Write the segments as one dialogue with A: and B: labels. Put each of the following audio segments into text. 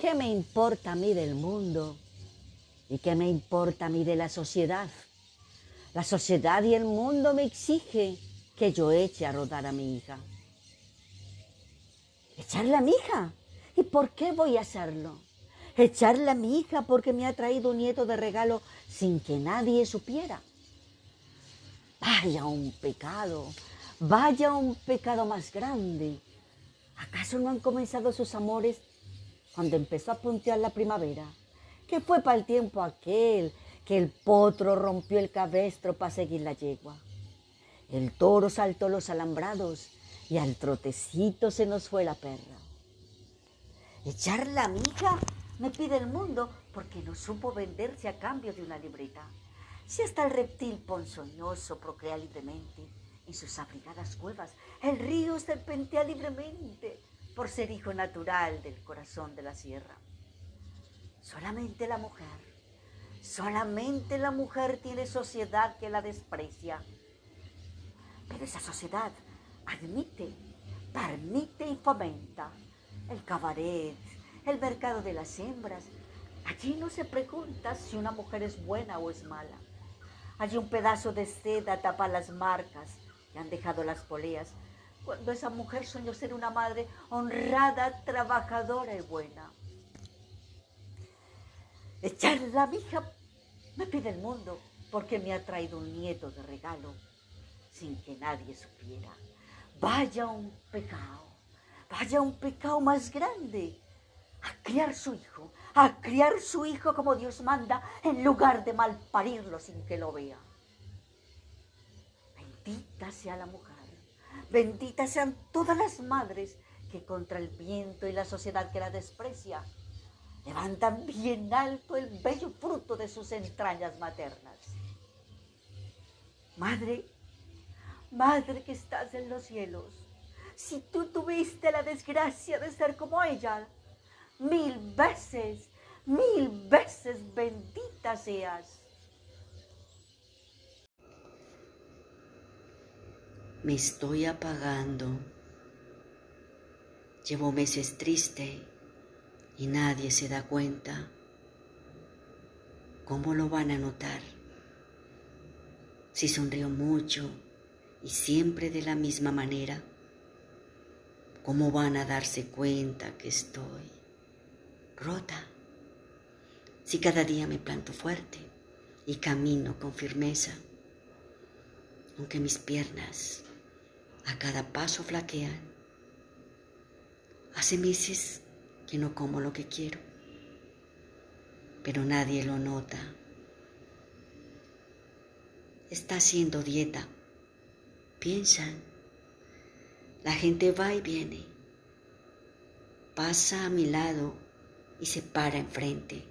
A: ¿Qué me importa a mí del mundo? ¿Y qué me importa a mí de la sociedad? La sociedad y el mundo me exige que yo eche a rodar a mi hija. ¿Echarle a mi hija? ¿Y por qué voy a hacerlo? Echarle a mi hija porque me ha traído un nieto de regalo sin que nadie supiera. Vaya un pecado, vaya un pecado más grande. ¿Acaso no han comenzado sus amores cuando empezó a puntear la primavera? Que fue para el tiempo aquel que el potro rompió el cabestro para seguir la yegua. El toro saltó los alambrados y al trotecito se nos fue la perra. Echar la mija me pide el mundo porque no supo venderse a cambio de una libreta. Si hasta el reptil ponzoñoso procrea libremente en sus abrigadas cuevas, el río serpentea libremente por ser hijo natural del corazón de la sierra. Solamente la mujer, solamente la mujer tiene sociedad que la desprecia. Pero esa sociedad admite, permite y fomenta el cabaret, el mercado de las hembras. Allí no se pregunta si una mujer es buena o es mala. Allí un pedazo de seda tapa las marcas que han dejado las poleas cuando esa mujer soñó ser una madre honrada, trabajadora y buena. Echar la mija me pide el mundo porque me ha traído un nieto de regalo sin que nadie supiera. Vaya un pecado, vaya un pecado más grande a criar su hijo, a criar su hijo como Dios manda, en lugar de malparirlo sin que lo vea. Bendita sea la mujer, benditas sean todas las madres que contra el viento y la sociedad que la desprecia, levantan bien alto el bello fruto de sus entrañas maternas. Madre, madre que estás en los cielos, si tú tuviste la desgracia de ser como ella, mil veces, mil veces bendita seas.
B: Me estoy apagando. Llevo meses triste y nadie se da cuenta. ¿Cómo lo van a notar? Si sonrío mucho y siempre de la misma manera, ¿cómo van a darse cuenta que estoy? rota. Si cada día me planto fuerte y camino con firmeza, aunque mis piernas a cada paso flaquean. Hace meses que no como lo que quiero, pero nadie lo nota. Está haciendo dieta. Piensan. La gente va y viene. Pasa a mi lado y se para enfrente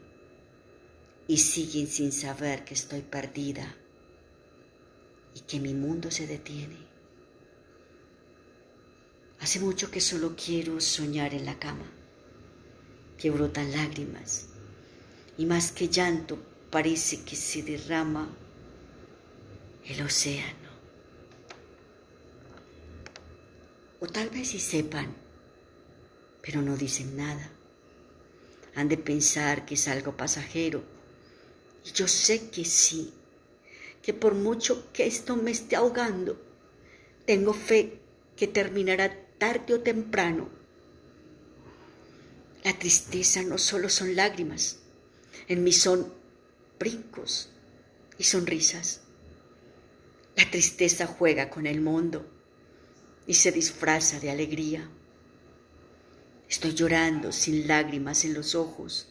B: y siguen sin saber que estoy perdida y que mi mundo se detiene. Hace mucho que solo quiero soñar en la cama, que brotan lágrimas y más que llanto parece que se derrama el océano. O tal vez sí sepan, pero no dicen nada han de pensar que es algo pasajero. Y yo sé que sí, que por mucho que esto me esté ahogando, tengo fe que terminará tarde o temprano. La tristeza no solo son lágrimas, en mí son brincos y sonrisas. La tristeza juega con el mundo y se disfraza de alegría. Estoy llorando sin lágrimas en los ojos.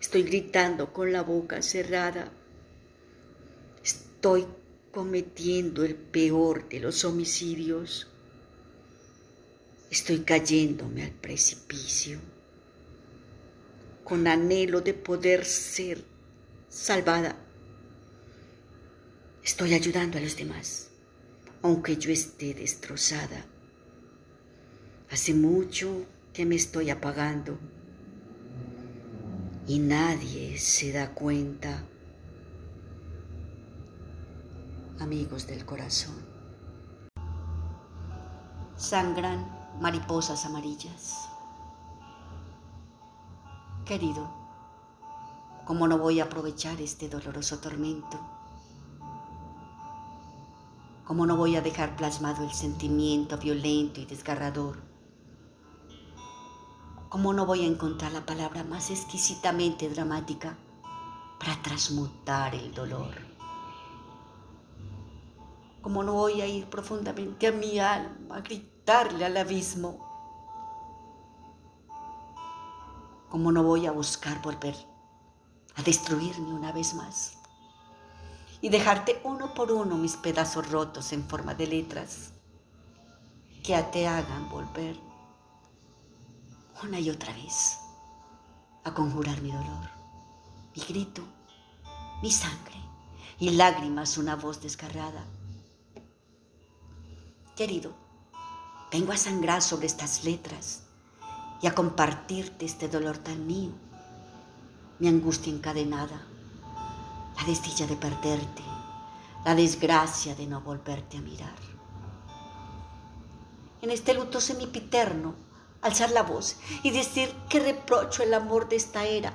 B: Estoy gritando con la boca cerrada. Estoy cometiendo el peor de los homicidios. Estoy cayéndome al precipicio con anhelo de poder ser salvada. Estoy ayudando a los demás, aunque yo esté destrozada. Hace mucho que me estoy apagando y nadie se da cuenta. Amigos del corazón, sangran mariposas amarillas. Querido, ¿cómo no voy a aprovechar este doloroso tormento? ¿Cómo no voy a dejar plasmado el sentimiento violento y desgarrador? ¿Cómo no voy a encontrar la palabra más exquisitamente dramática para transmutar el dolor? ¿Cómo no voy a ir profundamente a mi alma, a gritarle al abismo? ¿Cómo no voy a buscar volver a destruirme una vez más? Y dejarte uno por uno mis pedazos rotos en forma de letras que te hagan volver una y otra vez a conjurar mi dolor, mi grito, mi sangre y lágrimas, una voz desgarrada. Querido, vengo a sangrar sobre estas letras y a compartirte este dolor tan mío, mi angustia encadenada, la desdicha de perderte, la desgracia de no volverte a mirar. En este luto semipiterno, alzar la voz y decir que reprocho el amor de esta era,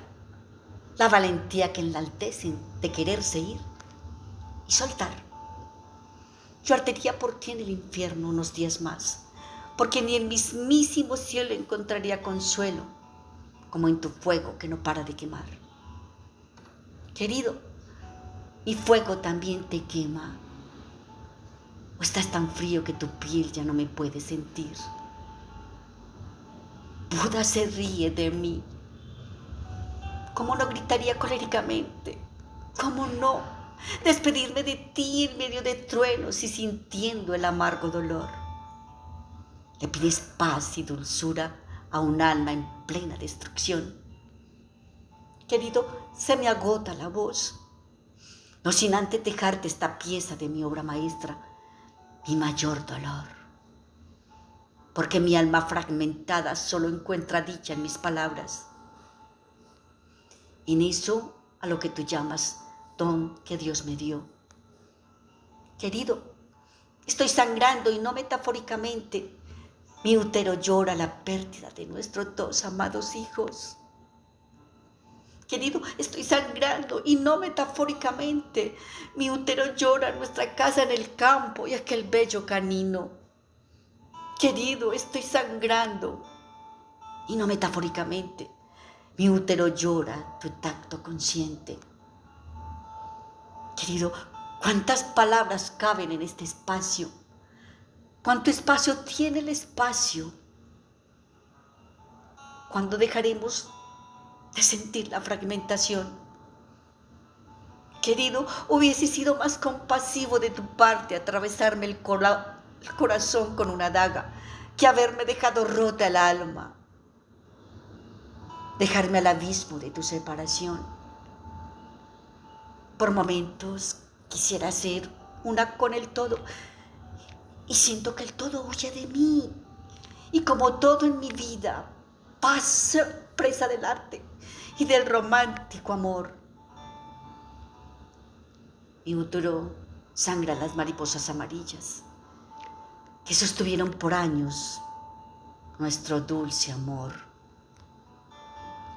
B: la valentía que enaltecen de quererse ir y soltar. Yo ardería por ti en el infierno unos días más porque ni el mismísimo cielo encontraría consuelo, como en tu fuego que no para de quemar. Querido, mi fuego también te quema. O estás tan frío que tu piel ya no me puede sentir. Buda se ríe de mí. ¿Cómo no gritaría coléricamente? ¿Cómo no despedirme de ti en medio de truenos y sintiendo el amargo dolor? Le pides paz y dulzura a un alma en plena destrucción. Querido, se me agota la voz, no sin antes dejarte esta pieza de mi obra maestra, mi mayor dolor. Porque mi alma fragmentada solo encuentra dicha en mis palabras. En eso a lo que tú llamas don que Dios me dio. Querido, estoy sangrando y no metafóricamente, mi útero llora la pérdida de nuestros dos amados hijos. Querido, estoy sangrando y no metafóricamente. Mi útero llora nuestra casa en el campo y aquel bello canino. Querido, estoy sangrando y no metafóricamente. Mi útero llora tu tacto consciente. Querido, ¿cuántas palabras caben en este espacio? ¿Cuánto espacio tiene el espacio? ¿Cuándo dejaremos de sentir la fragmentación? Querido, hubiese sido más compasivo de tu parte atravesarme el, el corazón con una daga que haberme dejado rota el alma, dejarme al abismo de tu separación. Por momentos quisiera ser una con el todo, y siento que el todo huye de mí. Y como todo en mi vida, pasa presa del arte y del romántico amor. Mi útero sangra las mariposas amarillas que sostuvieron por años nuestro dulce amor.